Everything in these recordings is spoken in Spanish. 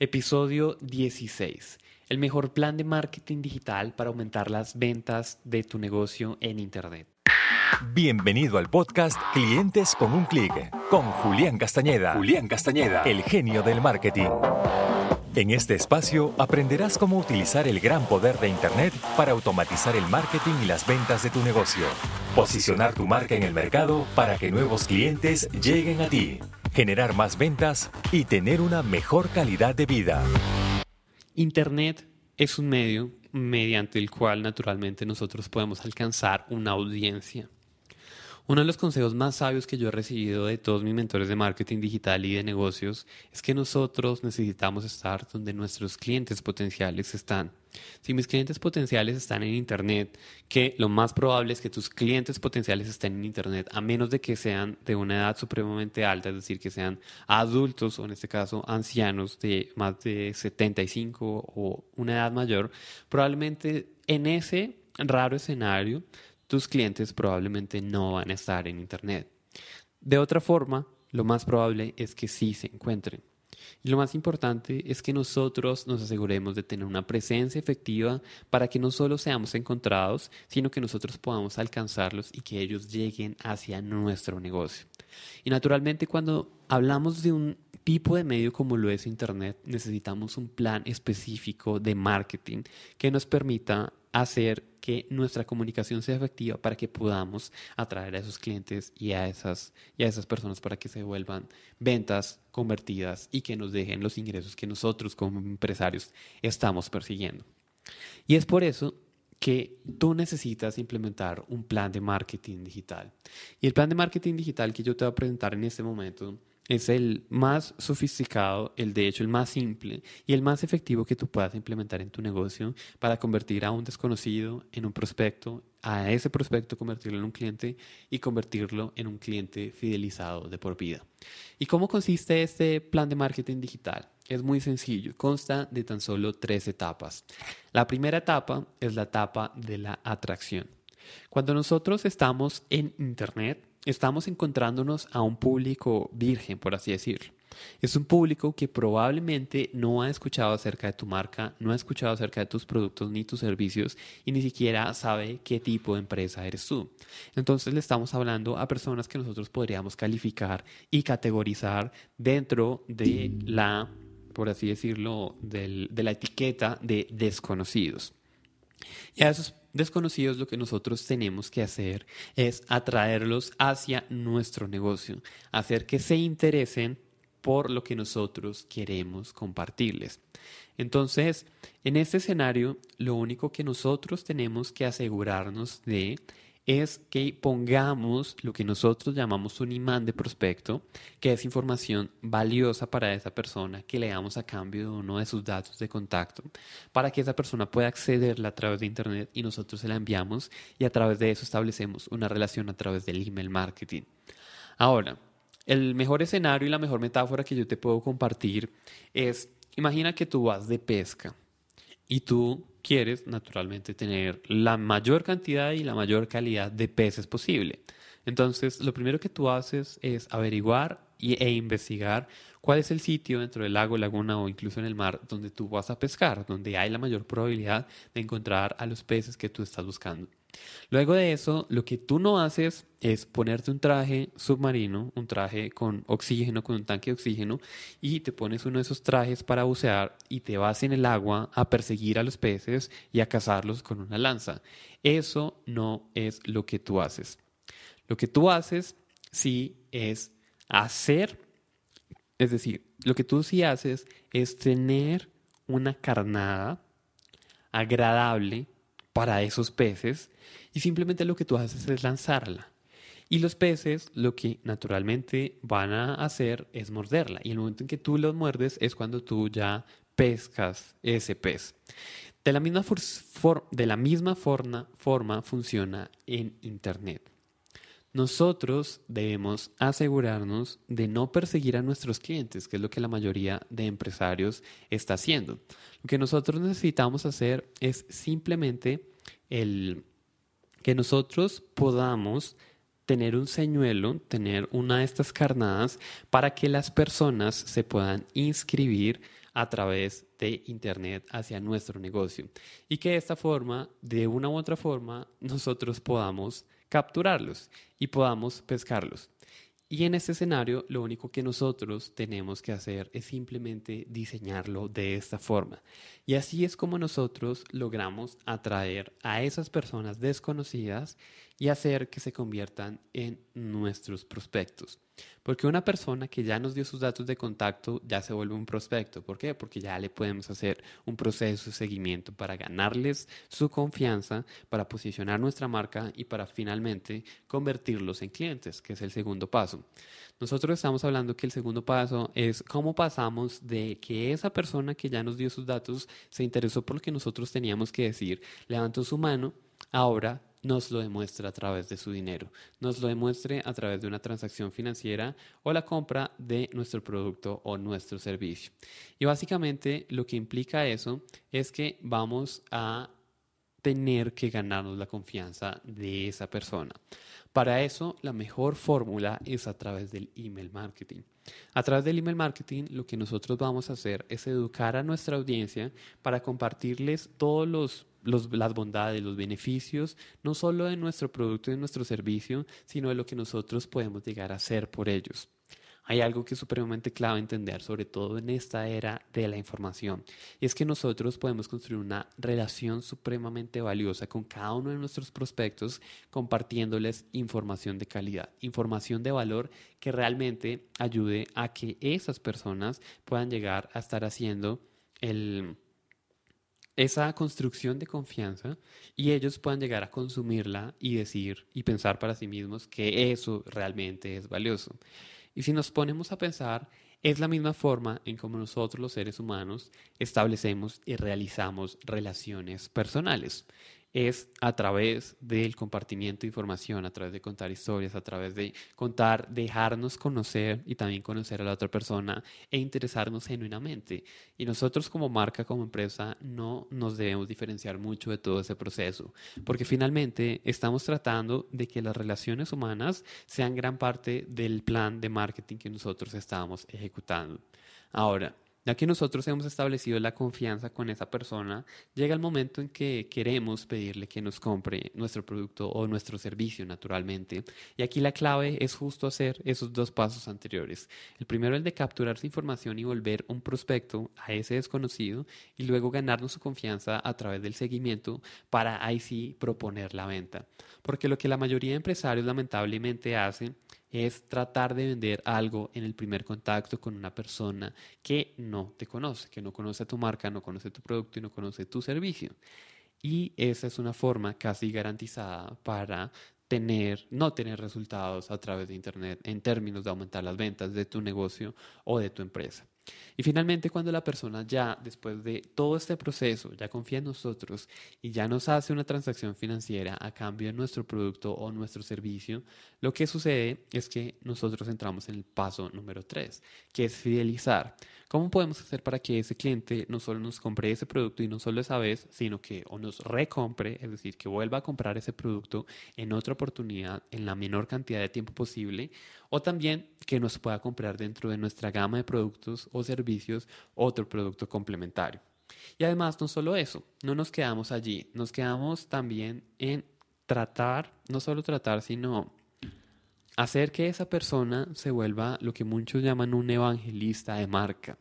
Episodio 16. El mejor plan de marketing digital para aumentar las ventas de tu negocio en Internet. Bienvenido al podcast Clientes con un clic con Julián Castañeda. Julián Castañeda, el genio del marketing. En este espacio aprenderás cómo utilizar el gran poder de Internet para automatizar el marketing y las ventas de tu negocio. Posicionar tu marca en el mercado para que nuevos clientes lleguen a ti. Generar más ventas y tener una mejor calidad de vida. Internet es un medio mediante el cual naturalmente nosotros podemos alcanzar una audiencia. Uno de los consejos más sabios que yo he recibido de todos mis mentores de marketing digital y de negocios es que nosotros necesitamos estar donde nuestros clientes potenciales están. Si mis clientes potenciales están en Internet, que lo más probable es que tus clientes potenciales estén en Internet, a menos de que sean de una edad supremamente alta, es decir, que sean adultos o en este caso ancianos de más de 75 o una edad mayor, probablemente en ese raro escenario tus clientes probablemente no van a estar en Internet. De otra forma, lo más probable es que sí se encuentren. Y lo más importante es que nosotros nos aseguremos de tener una presencia efectiva para que no solo seamos encontrados, sino que nosotros podamos alcanzarlos y que ellos lleguen hacia nuestro negocio. Y naturalmente cuando hablamos de un tipo de medio como lo es Internet, necesitamos un plan específico de marketing que nos permita hacer que nuestra comunicación sea efectiva para que podamos atraer a esos clientes y a esas, y esas personas para que se vuelvan ventas convertidas y que nos dejen los ingresos que nosotros como empresarios estamos persiguiendo. Y es por eso que tú necesitas implementar un plan de marketing digital. Y el plan de marketing digital que yo te voy a presentar en este momento es el más sofisticado, el de hecho el más simple y el más efectivo que tú puedas implementar en tu negocio para convertir a un desconocido en un prospecto, a ese prospecto convertirlo en un cliente y convertirlo en un cliente fidelizado de por vida. ¿Y cómo consiste este plan de marketing digital? Es muy sencillo, consta de tan solo tres etapas. La primera etapa es la etapa de la atracción. Cuando nosotros estamos en Internet, estamos encontrándonos a un público virgen, por así decirlo. Es un público que probablemente no ha escuchado acerca de tu marca, no ha escuchado acerca de tus productos ni tus servicios y ni siquiera sabe qué tipo de empresa eres tú. Entonces le estamos hablando a personas que nosotros podríamos calificar y categorizar dentro de la, por así decirlo, de la etiqueta de desconocidos. Y a esos desconocidos lo que nosotros tenemos que hacer es atraerlos hacia nuestro negocio, hacer que se interesen por lo que nosotros queremos compartirles. Entonces, en este escenario, lo único que nosotros tenemos que asegurarnos de es que pongamos lo que nosotros llamamos un imán de prospecto, que es información valiosa para esa persona que le damos a cambio de uno de sus datos de contacto, para que esa persona pueda accederla a través de Internet y nosotros se la enviamos y a través de eso establecemos una relación a través del email marketing. Ahora, el mejor escenario y la mejor metáfora que yo te puedo compartir es, imagina que tú vas de pesca y tú quieres naturalmente tener la mayor cantidad y la mayor calidad de peces posible. Entonces, lo primero que tú haces es averiguar e investigar cuál es el sitio dentro del lago, laguna o incluso en el mar donde tú vas a pescar, donde hay la mayor probabilidad de encontrar a los peces que tú estás buscando. Luego de eso, lo que tú no haces es ponerte un traje submarino, un traje con oxígeno, con un tanque de oxígeno, y te pones uno de esos trajes para bucear y te vas en el agua a perseguir a los peces y a cazarlos con una lanza. Eso no es lo que tú haces. Lo que tú haces sí es hacer, es decir, lo que tú sí haces es tener una carnada agradable para esos peces y simplemente lo que tú haces es lanzarla. Y los peces lo que naturalmente van a hacer es morderla. Y el momento en que tú los muerdes es cuando tú ya pescas ese pez. De la misma, de la misma forma, forma funciona en Internet. Nosotros debemos asegurarnos de no perseguir a nuestros clientes, que es lo que la mayoría de empresarios está haciendo. Lo que nosotros necesitamos hacer es simplemente el que nosotros podamos tener un señuelo, tener una de estas carnadas para que las personas se puedan inscribir a través de Internet hacia nuestro negocio y que de esta forma, de una u otra forma, nosotros podamos capturarlos y podamos pescarlos. Y en este escenario, lo único que nosotros tenemos que hacer es simplemente diseñarlo de esta forma. Y así es como nosotros logramos atraer a esas personas desconocidas y hacer que se conviertan en nuestros prospectos. Porque una persona que ya nos dio sus datos de contacto ya se vuelve un prospecto. ¿Por qué? Porque ya le podemos hacer un proceso de seguimiento para ganarles su confianza, para posicionar nuestra marca y para finalmente convertirlos en clientes, que es el segundo paso. Nosotros estamos hablando que el segundo paso es cómo pasamos de que esa persona que ya nos dio sus datos se interesó por lo que nosotros teníamos que decir, levantó su mano, ahora nos lo demuestra a través de su dinero, nos lo demuestre a través de una transacción financiera o la compra de nuestro producto o nuestro servicio. Y básicamente lo que implica eso es que vamos a tener que ganarnos la confianza de esa persona. Para eso, la mejor fórmula es a través del email marketing. A través del email marketing, lo que nosotros vamos a hacer es educar a nuestra audiencia para compartirles todos los las bondades, los beneficios, no solo de nuestro producto y de nuestro servicio, sino de lo que nosotros podemos llegar a hacer por ellos. Hay algo que es supremamente clave entender, sobre todo en esta era de la información, y es que nosotros podemos construir una relación supremamente valiosa con cada uno de nuestros prospectos, compartiéndoles información de calidad, información de valor que realmente ayude a que esas personas puedan llegar a estar haciendo esa construcción de confianza y ellos puedan llegar a consumirla y decir y pensar para sí mismos que eso realmente es valioso. Y si nos ponemos a pensar, es la misma forma en como nosotros los seres humanos establecemos y realizamos relaciones personales es a través del compartimiento de información, a través de contar historias, a través de contar, dejarnos conocer y también conocer a la otra persona e interesarnos genuinamente. Y nosotros como marca, como empresa, no nos debemos diferenciar mucho de todo ese proceso, porque finalmente estamos tratando de que las relaciones humanas sean gran parte del plan de marketing que nosotros estamos ejecutando. Ahora, ya que nosotros hemos establecido la confianza con esa persona, llega el momento en que queremos pedirle que nos compre nuestro producto o nuestro servicio naturalmente. Y aquí la clave es justo hacer esos dos pasos anteriores. El primero el de capturar su información y volver un prospecto a ese desconocido y luego ganarnos su confianza a través del seguimiento para ahí sí proponer la venta. Porque lo que la mayoría de empresarios lamentablemente hacen es tratar de vender algo en el primer contacto con una persona que no te conoce, que no conoce tu marca, no conoce tu producto y no conoce tu servicio. Y esa es una forma casi garantizada para tener, no tener resultados a través de Internet en términos de aumentar las ventas de tu negocio o de tu empresa. Y finalmente, cuando la persona ya, después de todo este proceso, ya confía en nosotros y ya nos hace una transacción financiera a cambio de nuestro producto o nuestro servicio, lo que sucede es que nosotros entramos en el paso número tres, que es fidelizar. ¿Cómo podemos hacer para que ese cliente no solo nos compre ese producto y no solo esa vez, sino que o nos recompre, es decir, que vuelva a comprar ese producto en otra oportunidad en la menor cantidad de tiempo posible, o también que nos pueda comprar dentro de nuestra gama de productos o servicios otro producto complementario? Y además, no solo eso, no nos quedamos allí, nos quedamos también en tratar, no solo tratar, sino hacer que esa persona se vuelva lo que muchos llaman un evangelista de marca.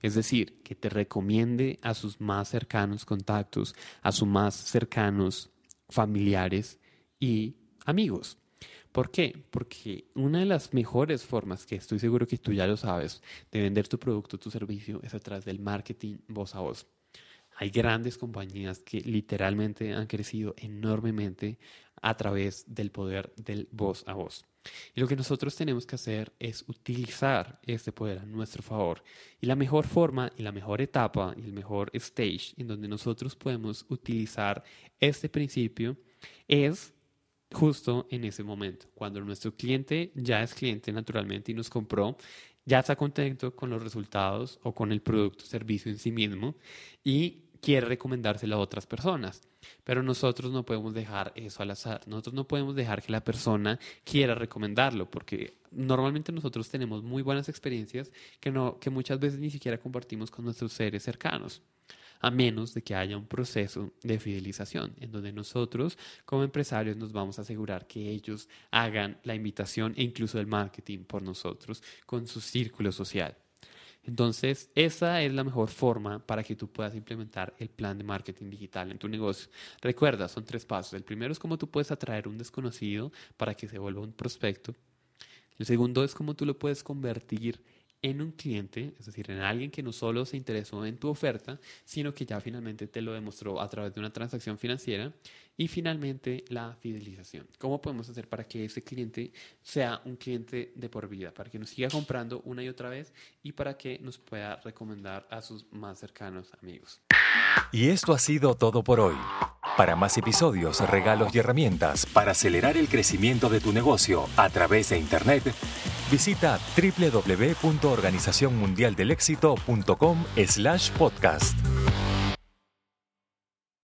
Es decir, que te recomiende a sus más cercanos contactos, a sus más cercanos familiares y amigos. ¿Por qué? Porque una de las mejores formas, que estoy seguro que tú ya lo sabes, de vender tu producto, tu servicio, es a través del marketing voz a voz. Hay grandes compañías que literalmente han crecido enormemente a través del poder del voz a voz. Y lo que nosotros tenemos que hacer es utilizar este poder a nuestro favor. Y la mejor forma y la mejor etapa y el mejor stage en donde nosotros podemos utilizar este principio es justo en ese momento, cuando nuestro cliente ya es cliente naturalmente y nos compró, ya está contento con los resultados o con el producto o servicio en sí mismo y quiere recomendárselo a otras personas. Pero nosotros no podemos dejar eso al azar. Nosotros no podemos dejar que la persona quiera recomendarlo, porque normalmente nosotros tenemos muy buenas experiencias que, no, que muchas veces ni siquiera compartimos con nuestros seres cercanos a menos de que haya un proceso de fidelización en donde nosotros como empresarios nos vamos a asegurar que ellos hagan la invitación e incluso el marketing por nosotros con su círculo social. Entonces, esa es la mejor forma para que tú puedas implementar el plan de marketing digital en tu negocio. Recuerda, son tres pasos. El primero es cómo tú puedes atraer un desconocido para que se vuelva un prospecto. El segundo es cómo tú lo puedes convertir en un cliente, es decir, en alguien que no solo se interesó en tu oferta, sino que ya finalmente te lo demostró a través de una transacción financiera. Y finalmente, la fidelización. ¿Cómo podemos hacer para que ese cliente sea un cliente de por vida? Para que nos siga comprando una y otra vez y para que nos pueda recomendar a sus más cercanos amigos. Y esto ha sido todo por hoy. Para más episodios, regalos y herramientas para acelerar el crecimiento de tu negocio a través de Internet, visita www.organizacionmundialdelexito.com/podcast.